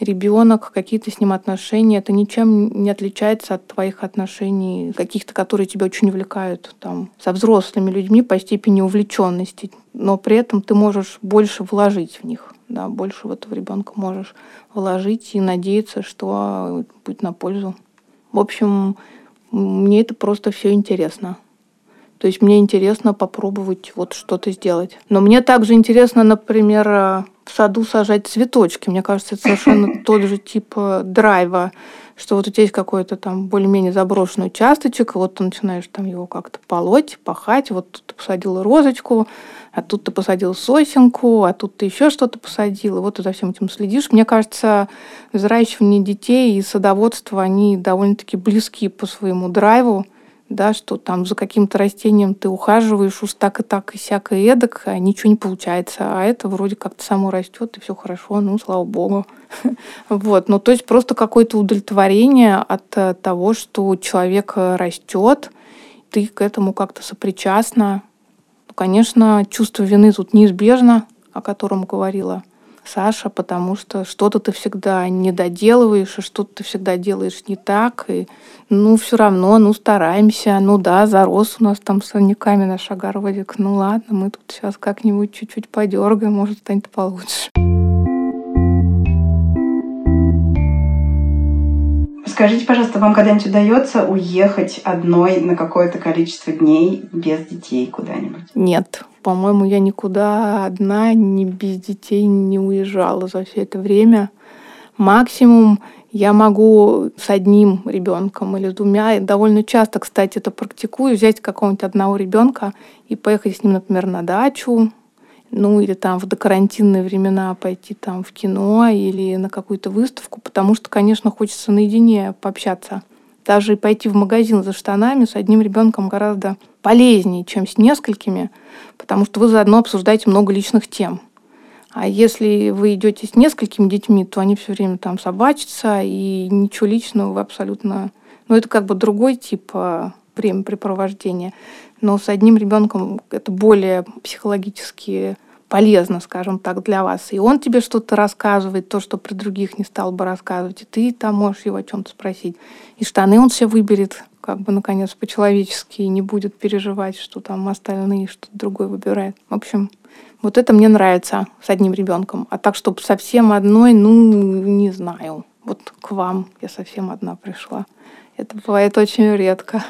ребенок, какие-то с ним отношения, это ничем не отличается от твоих отношений, каких-то, которые тебя очень увлекают там, со взрослыми людьми по степени увлеченности. Но при этом ты можешь больше вложить в них, да, больше в этого ребенка можешь вложить и надеяться, что будет на пользу. В общем, мне это просто все интересно. То есть мне интересно попробовать вот что-то сделать. Но мне также интересно, например, в саду сажать цветочки. Мне кажется, это совершенно тот же тип э, драйва, что вот у тебя есть какой-то там более-менее заброшенный участочек, и вот ты начинаешь там его как-то полоть, пахать, вот тут ты посадил розочку, а тут ты посадил сосенку, а тут ты еще что-то посадил, и вот ты за всем этим следишь. Мне кажется, взращивание детей и садоводство, они довольно-таки близки по своему драйву, да, что там за каким-то растением ты ухаживаешь уж так и так и всяко и эдак, а ничего не получается. А это вроде как-то само растет, и все хорошо, ну, слава богу. Вот, ну, то есть просто какое-то удовлетворение от э, того, что человек э, растет, ты к этому как-то сопричастна. Конечно, чувство вины тут неизбежно, о котором говорила Саша, потому что что-то ты всегда не доделываешь, и что-то ты всегда делаешь не так, и ну все равно, ну стараемся, ну да, зарос у нас там сорняками наш огородик, ну ладно, мы тут сейчас как-нибудь чуть-чуть подергаем, может станет получше. Скажите, пожалуйста, вам когда-нибудь удается уехать одной на какое-то количество дней без детей куда-нибудь? Нет. По-моему, я никуда одна, ни без детей не уезжала за все это время. Максимум я могу с одним ребенком или с двумя. Довольно часто, кстати, это практикую, взять какого-нибудь одного ребенка и поехать с ним, например, на дачу, ну или там в докарантинные времена пойти там в кино или на какую-то выставку, потому что, конечно, хочется наедине пообщаться. Даже пойти в магазин за штанами с одним ребенком гораздо полезнее, чем с несколькими, потому что вы заодно обсуждаете много личных тем. А если вы идете с несколькими детьми, то они все время там собачатся, и ничего личного вы абсолютно... Ну, это как бы другой тип а, времяпрепровождения. Но с одним ребенком это более психологически полезно, скажем так, для вас. И он тебе что-то рассказывает, то, что при других не стал бы рассказывать, и ты там можешь его о чем-то спросить. И штаны он все выберет, как бы, наконец, по-человечески, и не будет переживать, что там остальные что-то другое выбирают. В общем, вот это мне нравится с одним ребенком. А так, чтобы совсем одной, ну, не знаю. Вот к вам я совсем одна пришла. Это бывает очень редко.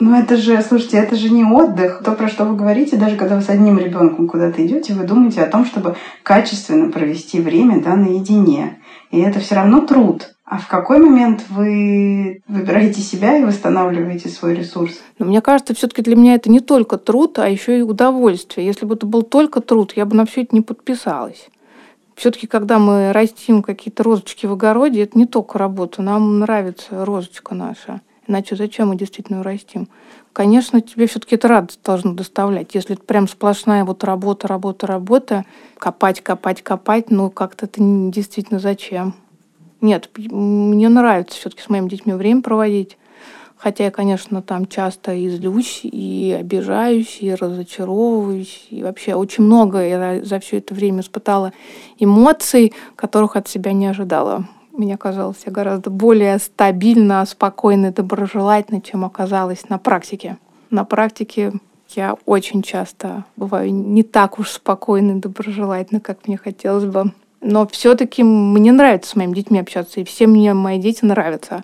Ну это же, слушайте, это же не отдых. То, про что вы говорите, даже когда вы с одним ребенком куда-то идете, вы думаете о том, чтобы качественно провести время да, наедине. И это все равно труд. А в какой момент вы выбираете себя и восстанавливаете свой ресурс? Но мне кажется, все-таки для меня это не только труд, а еще и удовольствие. Если бы это был только труд, я бы на все это не подписалась. Все-таки, когда мы растим какие-то розочки в огороде, это не только работа. Нам нравится розочка наша. Иначе зачем мы действительно растим? Конечно, тебе все-таки это радость должно доставлять. Если это прям сплошная вот работа, работа, работа, копать, копать, копать, ну как-то это действительно зачем? Нет, мне нравится все-таки с моими детьми время проводить. Хотя я, конечно, там часто и злюсь, и обижаюсь, и разочаровываюсь. И вообще очень много я за все это время испытала эмоций, которых от себя не ожидала мне казалось, я гораздо более стабильно, спокойно, доброжелательно, чем оказалось на практике. На практике я очень часто бываю не так уж спокойно и доброжелательно, как мне хотелось бы. Но все-таки мне нравится с моими детьми общаться, и все мне мои дети нравятся.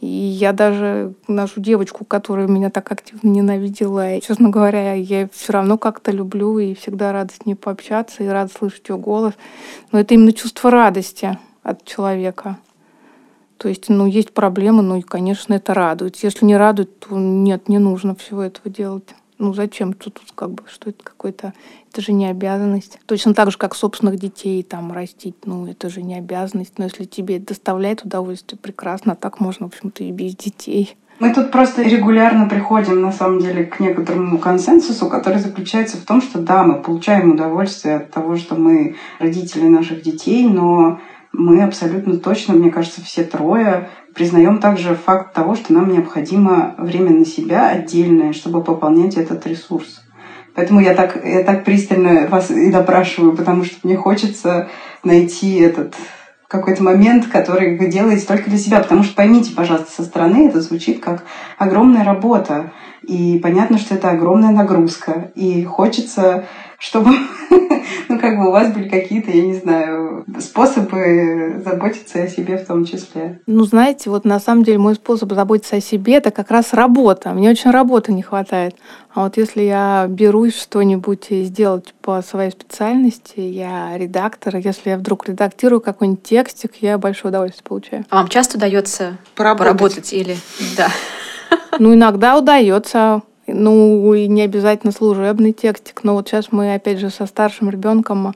И я даже нашу девочку, которая меня так активно ненавидела, и, честно говоря, я все равно как-то люблю и всегда рада с ней пообщаться и рада слышать ее голос. Но это именно чувство радости от человека. То есть, ну, есть проблемы, ну, и, конечно, это радует. Если не радует, то нет, не нужно всего этого делать. Ну зачем тут, тут как бы, что это какой-то, это же не обязанность. Точно так же, как собственных детей там растить, ну это же не обязанность. Но если тебе это доставляет удовольствие, прекрасно, а так можно, в общем-то, и без детей. Мы тут просто регулярно приходим, на самом деле, к некоторому консенсусу, который заключается в том, что да, мы получаем удовольствие от того, что мы родители наших детей, но мы абсолютно точно, мне кажется, все трое признаем также факт того, что нам необходимо время на себя отдельное, чтобы пополнять этот ресурс. Поэтому я так, я так пристально вас и допрашиваю, потому что мне хочется найти этот какой-то момент, который вы делаете только для себя. Потому что поймите, пожалуйста, со стороны это звучит как огромная работа. И понятно, что это огромная нагрузка. И хочется, чтобы ну, как бы у вас были какие-то, я не знаю, способы заботиться о себе в том числе. Ну, знаете, вот на самом деле мой способ заботиться о себе — это как раз работа. Мне очень работы не хватает. А вот если я берусь что-нибудь сделать по своей специальности, я редактор, если я вдруг редактирую какой-нибудь текстик, я большое удовольствие получаю. А вам часто удается поработать, поработать или... Да. Ну, иногда удается. Ну, и не обязательно служебный текстик. Но вот сейчас мы, опять же, со старшим ребенком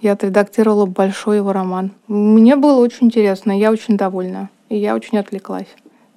я отредактировала большой его роман. Мне было очень интересно, я очень довольна. И я очень отвлеклась.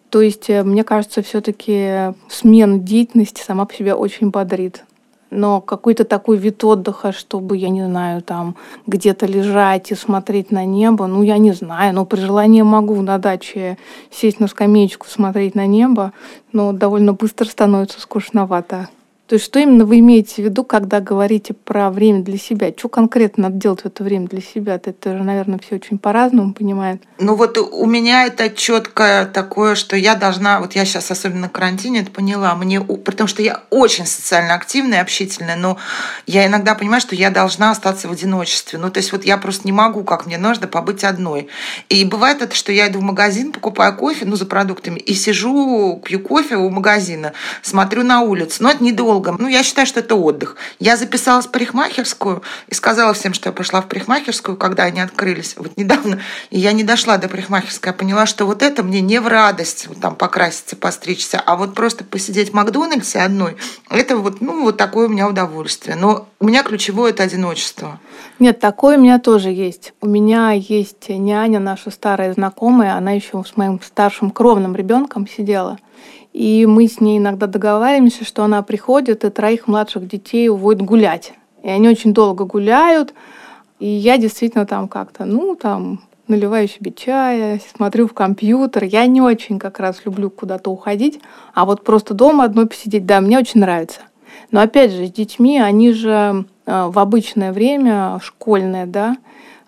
То есть, э, мне кажется, все-таки смена деятельности сама по себе очень бодрит но какой-то такой вид отдыха, чтобы, я не знаю, там где-то лежать и смотреть на небо, ну, я не знаю, но при желании могу на даче сесть на скамеечку, смотреть на небо, но довольно быстро становится скучновато. То есть что именно вы имеете в виду, когда говорите про время для себя? Что конкретно надо делать в это время для себя? Это же, наверное, все очень по-разному понимают. Ну вот у меня это четкое такое, что я должна, вот я сейчас особенно на карантине это поняла, мне, потому что я очень социально активная, общительная, но я иногда понимаю, что я должна остаться в одиночестве. Ну то есть вот я просто не могу, как мне нужно, побыть одной. И бывает это, что я иду в магазин, покупаю кофе, ну за продуктами, и сижу, пью кофе у магазина, смотрю на улицу. Но это недолго долго. Ну, я считаю, что это отдых. Я записалась в парикмахерскую и сказала всем, что я пошла в парикмахерскую, когда они открылись вот недавно. И я не дошла до парикмахерской. Я поняла, что вот это мне не в радость, вот там покраситься, постричься, а вот просто посидеть в Макдональдсе одной, это вот, ну, вот такое у меня удовольствие. Но у меня ключевое – это одиночество. Нет, такое у меня тоже есть. У меня есть няня, наша старая знакомая, она еще с моим старшим кровным ребенком сидела – и мы с ней иногда договариваемся, что она приходит и троих младших детей уводит гулять. И они очень долго гуляют. И я действительно там как-то, ну, там, наливаю себе чая, смотрю в компьютер. Я не очень как раз люблю куда-то уходить, а вот просто дома одной посидеть, да, мне очень нравится. Но опять же, с детьми, они же э, в обычное время, школьное, да,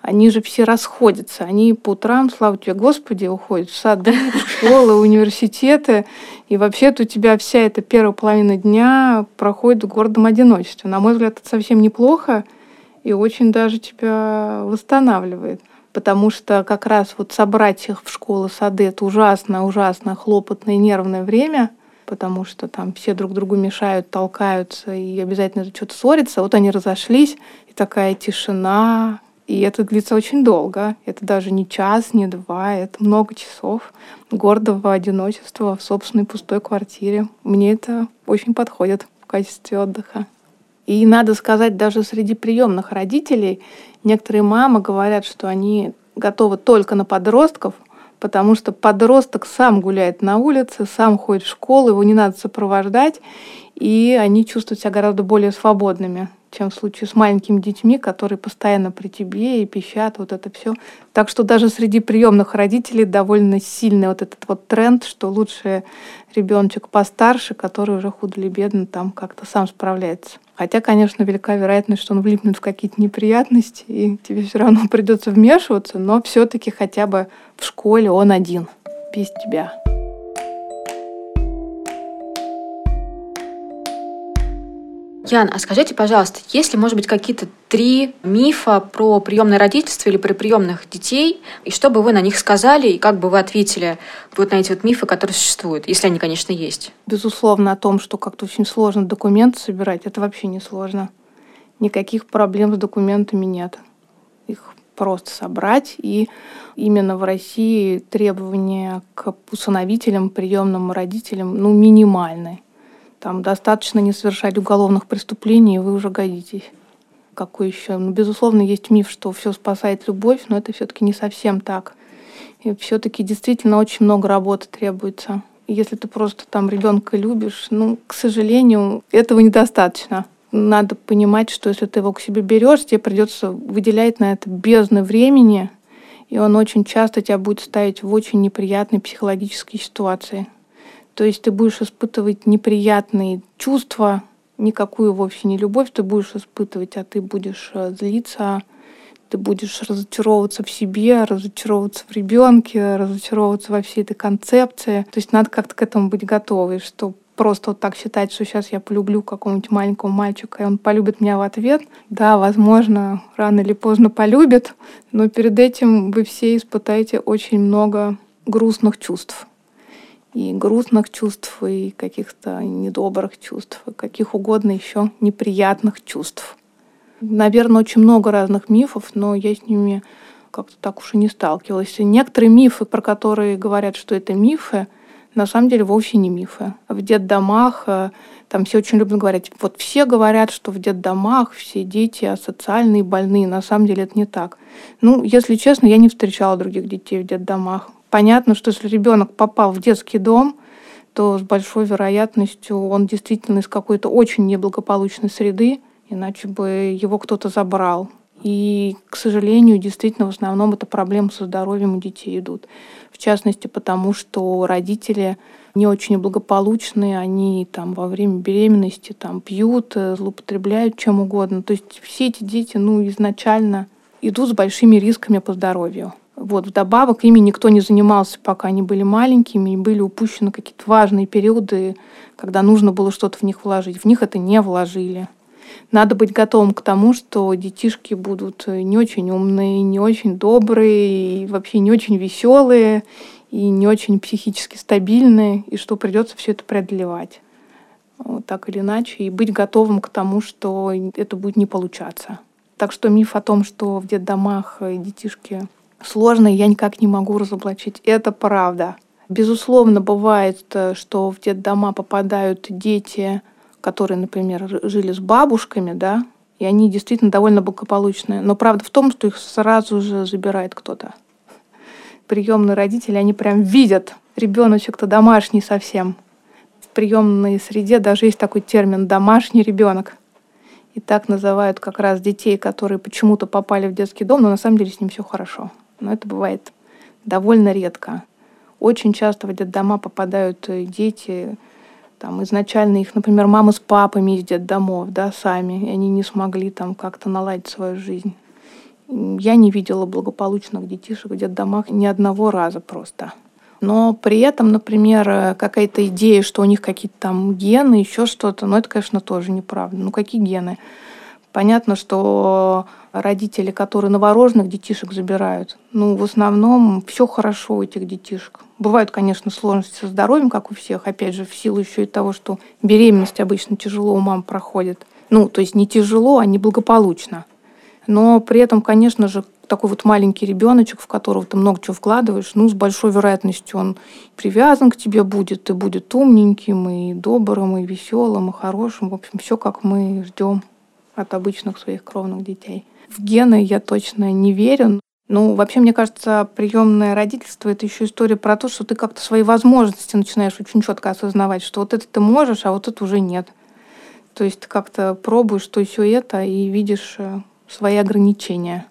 они же все расходятся. Они по утрам, слава тебе, Господи, уходят в сады, в школы, университеты. И вообще-то у тебя вся эта первая половина дня проходит в гордом одиночестве. На мой взгляд, это совсем неплохо и очень даже тебя восстанавливает. Потому что как раз вот собрать их в школы, сады – это ужасно, ужасно хлопотное, нервное время – потому что там все друг другу мешают, толкаются и обязательно что-то ссорятся. Вот они разошлись, и такая тишина, и это длится очень долго. Это даже не час, не два, это много часов гордого одиночества в собственной пустой квартире. Мне это очень подходит в качестве отдыха. И надо сказать, даже среди приемных родителей некоторые мамы говорят, что они готовы только на подростков, потому что подросток сам гуляет на улице, сам ходит в школу, его не надо сопровождать, и они чувствуют себя гораздо более свободными чем в случае с маленькими детьми, которые постоянно при тебе и пищат, вот это все. Так что даже среди приемных родителей довольно сильный вот этот вот тренд, что лучше ребеночек постарше, который уже худо или бедно там как-то сам справляется. Хотя, конечно, велика вероятность, что он влипнет в какие-то неприятности, и тебе все равно придется вмешиваться, но все-таки хотя бы в школе он один, без тебя. Ян, а скажите, пожалуйста, есть ли, может быть, какие-то три мифа про приемное родительство или про приемных детей, и что бы вы на них сказали, и как бы вы ответили вот на эти вот мифы, которые существуют, если они, конечно, есть? Безусловно, о том, что как-то очень сложно документы собирать, это вообще не сложно. Никаких проблем с документами нет. Их просто собрать. И именно в России требования к усыновителям, приемным родителям ну, минимальные. Там достаточно не совершать уголовных преступлений, и вы уже годитесь. Какой еще? Ну, безусловно, есть миф, что все спасает любовь, но это все-таки не совсем так. И все-таки действительно очень много работы требуется. Если ты просто там ребенка любишь, ну, к сожалению, этого недостаточно. Надо понимать, что если ты его к себе берешь, тебе придется выделять на это бездны времени, и он очень часто тебя будет ставить в очень неприятные психологические ситуации. То есть ты будешь испытывать неприятные чувства, никакую вовсе не любовь ты будешь испытывать, а ты будешь э, злиться, ты будешь разочаровываться в себе, разочаровываться в ребенке, разочаровываться во всей этой концепции. То есть надо как-то к этому быть готовой, что просто вот так считать, что сейчас я полюблю какого-нибудь маленького мальчика, и он полюбит меня в ответ. Да, возможно, рано или поздно полюбит, но перед этим вы все испытаете очень много грустных чувств и грустных чувств, и каких-то недобрых чувств, и каких угодно еще неприятных чувств. Наверное, очень много разных мифов, но я с ними как-то так уж и не сталкивалась. И некоторые мифы, про которые говорят, что это мифы, на самом деле вовсе не мифы. В детдомах э, там все очень любят говорить, вот все говорят, что в детдомах все дети асоциальные, больные. На самом деле это не так. Ну, если честно, я не встречала других детей в детдомах. Понятно, что если ребенок попал в детский дом, то с большой вероятностью он действительно из какой-то очень неблагополучной среды, иначе бы его кто-то забрал. И, к сожалению, действительно, в основном это проблемы со здоровьем у детей идут. В частности, потому что родители не очень благополучные, они там во время беременности там пьют, э, злоупотребляют чем угодно. То есть все эти дети, ну, изначально идут с большими рисками по здоровью. Вот, вдобавок ими никто не занимался, пока они были маленькими, и были упущены какие-то важные периоды, когда нужно было что-то в них вложить. В них это не вложили. Надо быть готовым к тому, что детишки будут не очень умные, не очень добрые, и вообще не очень веселые, и не очень психически стабильные, и что придется все это преодолевать. Вот так или иначе, и быть готовым к тому, что это будет не получаться. Так что миф о том, что в детдомах детишки сложно, я никак не могу разоблачить. Это правда. Безусловно, бывает, э, что в детдома попадают дети, которые, например, жили с бабушками, да, и они действительно довольно благополучные. Но правда в том, что их сразу же забирает кто-то. Приемные родители, они прям видят, ребеночек-то домашний совсем. В приемной среде даже есть такой термин «домашний ребенок». И так называют как раз детей, которые почему-то попали в детский дом, но на самом деле с ним все хорошо но это бывает довольно редко. Очень часто в детдома попадают э, дети, там изначально их, например, мамы с папами из детдомов, да, сами, и они не смогли там как-то наладить свою жизнь. Я не видела благополучных детишек в детдомах ни одного раза просто. Но при этом, например, э, какая-то идея, что у них какие-то там гены, еще что-то, ну это, конечно, тоже неправда. Ну какие гены? Понятно, что родители, которые новорожденных детишек забирают, ну, в основном все хорошо у этих детишек. Бывают, конечно, сложности со здоровьем, как у всех, опять же, в силу еще и того, что беременность обычно тяжело у мам проходит. Ну, то есть не тяжело, а неблагополучно. Но при этом, конечно же, такой вот маленький ребеночек, в которого ты много чего вкладываешь, ну, с большой вероятностью он привязан к тебе будет, и будет умненьким, и добрым, и веселым, и хорошим. В общем, все как мы ждем от обычных своих кровных детей. В гены я точно не верю. Ну, вообще, мне кажется, приемное родительство это еще история про то, что ты как-то свои возможности начинаешь очень четко осознавать, что вот это ты можешь, а вот это уже нет. То есть ты как-то пробуешь то все это и видишь э, свои ограничения.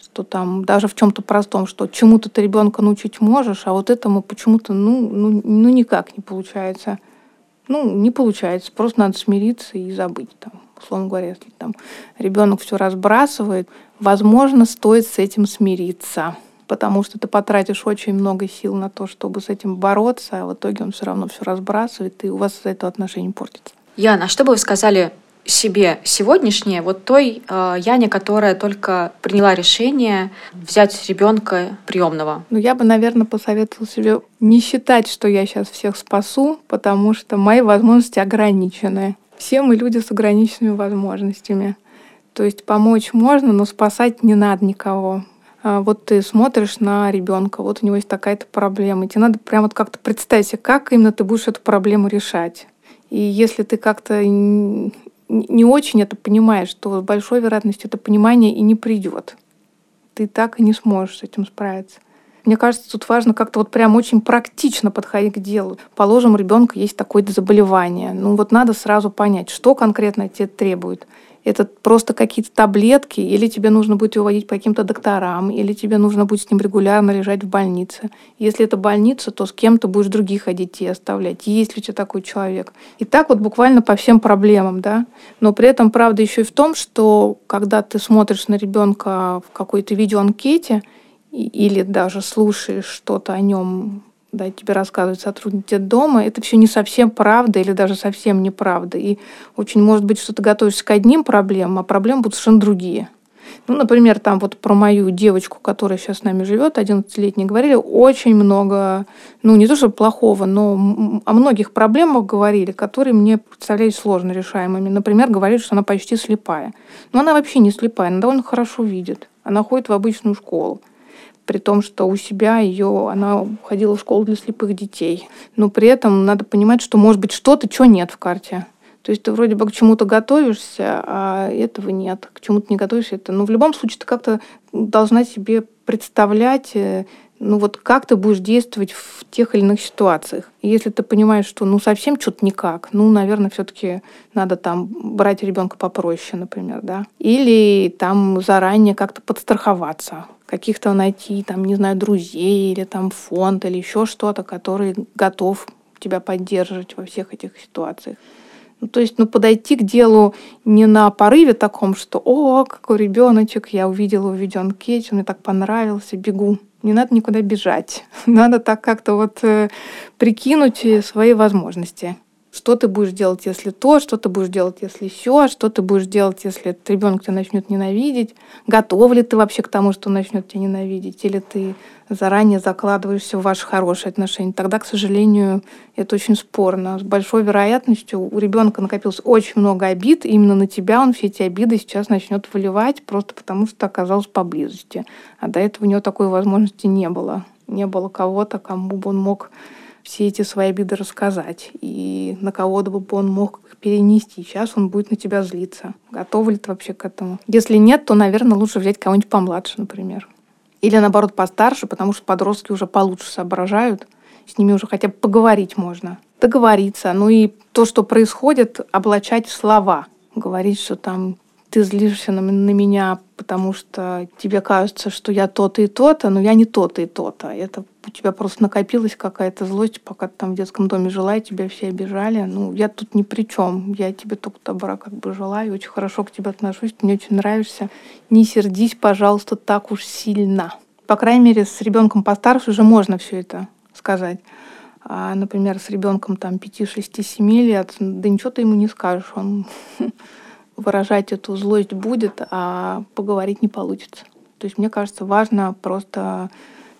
Что там даже в чем-то простом, что чему-то ты ребенка научить можешь, а вот этому почему-то ну, ну, ну никак не получается. Ну, не получается. Просто надо смириться и забыть там условно говоря, если там ребенок все разбрасывает, возможно, стоит с этим смириться потому что ты потратишь очень много сил на то, чтобы с этим бороться, а в итоге он все равно все разбрасывает, и у вас из-за этого отношения портится. Яна, а что бы вы сказали себе сегодняшнее, вот той э, Яне, которая только приняла решение взять ребенка приемного? Ну, я бы, наверное, посоветовала себе не считать, что я сейчас всех спасу, потому что мои возможности ограничены. Все мы люди с ограниченными возможностями. То есть помочь можно, но спасать не надо никого. А вот ты смотришь на ребенка, вот у него есть такая-то проблема, тебе надо прямо вот как-то представить себе, как именно ты будешь эту проблему решать. И если ты как-то не очень это понимаешь, то с большой вероятностью это понимание и не придет. Ты так и не сможешь с этим справиться. Мне кажется, тут важно как-то вот прям очень практично подходить к делу. Положим, у ребенка есть такое-то заболевание. Ну вот надо сразу понять, что конкретно тебе требует это просто какие-то таблетки, или тебе нужно будет его водить по каким-то докторам, или тебе нужно будет с ним регулярно лежать в больнице. Если это больница, то с кем ты будешь других детей оставлять, есть ли у тебя такой человек. И так вот буквально по всем проблемам, да. Но при этом правда еще и в том, что когда ты смотришь на ребенка в какой-то видеоанкете, или даже слушаешь что-то о нем да, тебе рассказывают сотрудники дома, это все не совсем правда или даже совсем неправда. И очень может быть, что ты готовишься к одним проблемам, а проблемы будут совершенно другие. Ну, например, там вот про мою девочку, которая сейчас с нами живет, 11-летняя, говорили очень много, ну, не то что плохого, но о многих проблемах говорили, которые мне представлялись сложно решаемыми. Например, говорили, что она почти слепая. Но она вообще не слепая, она довольно хорошо видит. Она ходит в обычную школу при том, что у себя ее, она ходила в школу для слепых детей. Но при этом надо понимать, что может быть что-то, чего нет в карте. То есть ты вроде бы к чему-то готовишься, а этого нет. К чему-то не готовишься. Это, но в любом случае ты как-то должна себе представлять, э, ну вот как ты будешь действовать в тех или иных ситуациях. Если ты понимаешь, что ну совсем что-то никак, ну, наверное, все-таки надо там брать ребенка попроще, например, да. Или там заранее как-то подстраховаться каких-то найти, там, не знаю, друзей или там фонд или еще что-то, который готов тебя поддерживать во всех этих ситуациях. Ну, то есть, ну, подойти к делу не на порыве таком, что «О, какой ребеночек, я увидела в видеоанкете, он мне так понравился, бегу». Не надо никуда бежать. Надо так как-то вот э, прикинуть свои возможности. Что ты будешь делать, если то, что ты будешь делать, если все, что ты будешь делать, если этот ребенок тебя начнет ненавидеть, готов ли ты вообще к тому, что он начнет тебя ненавидеть, или ты заранее закладываешься в ваши хорошие отношения. Тогда, к сожалению, это очень спорно. С большой вероятностью у ребенка накопилось очень много обид, и именно на тебя он все эти обиды сейчас начнет выливать, просто потому что оказался поблизости. А до этого у него такой возможности не было. Не было кого-то, кому бы он мог все эти свои обиды рассказать, и на кого-то бы он мог перенести. Сейчас он будет на тебя злиться. Готов ли ты вообще к этому? Если нет, то, наверное, лучше взять кого-нибудь помладше, например. Или, наоборот, постарше, потому что подростки уже получше соображают, с ними уже хотя бы поговорить можно. Договориться. Ну и то, что происходит, облачать в слова. Говорить, что там ты злишься на, на меня, потому что тебе кажется, что я то-то и то-то, но я не то-то и то-то. Это у тебя просто накопилась какая-то злость, пока ты там в детском доме жила, и тебя все обижали. Ну, я тут ни при чем. Я тебе только добра как бы желаю, очень хорошо к тебе отношусь, ты мне очень нравишься. Не сердись, пожалуйста, так уж сильно. По крайней мере, с ребенком постарше уже можно все это сказать. А, например, с ребенком там 5, 6, 7 лет, да ничего ты ему не скажешь. Он выражать эту злость будет, а поговорить не получится. То есть мне кажется, важно просто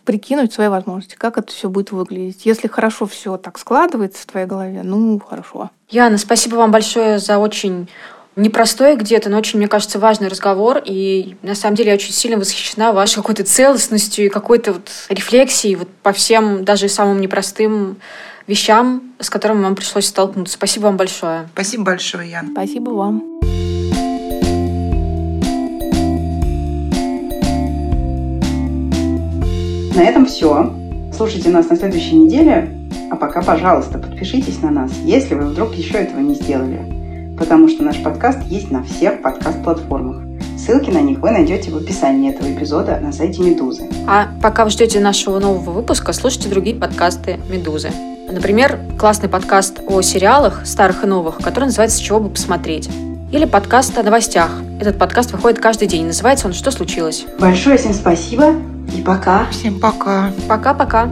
прикинуть свои возможности, как это все будет выглядеть. Если хорошо все так складывается в твоей голове, ну хорошо. Яна, спасибо вам большое за очень непростой где-то, но очень, мне кажется, важный разговор. И на самом деле я очень сильно восхищена вашей какой-то целостностью и какой-то вот рефлексией вот по всем, даже самым непростым вещам, с которыми вам пришлось столкнуться. Спасибо вам большое. Спасибо большое, Ян. Спасибо вам. На этом все. Слушайте нас на следующей неделе. А пока, пожалуйста, подпишитесь на нас, если вы вдруг еще этого не сделали. Потому что наш подкаст есть на всех подкаст-платформах. Ссылки на них вы найдете в описании этого эпизода на сайте Медузы. А пока вы ждете нашего нового выпуска, слушайте другие подкасты Медузы. Например, классный подкаст о сериалах, старых и новых, который называется «С чего бы посмотреть». Или подкаст о новостях. Этот подкаст выходит каждый день. Называется он «Что случилось?». Большое всем спасибо. И пока. Всем пока. Пока-пока.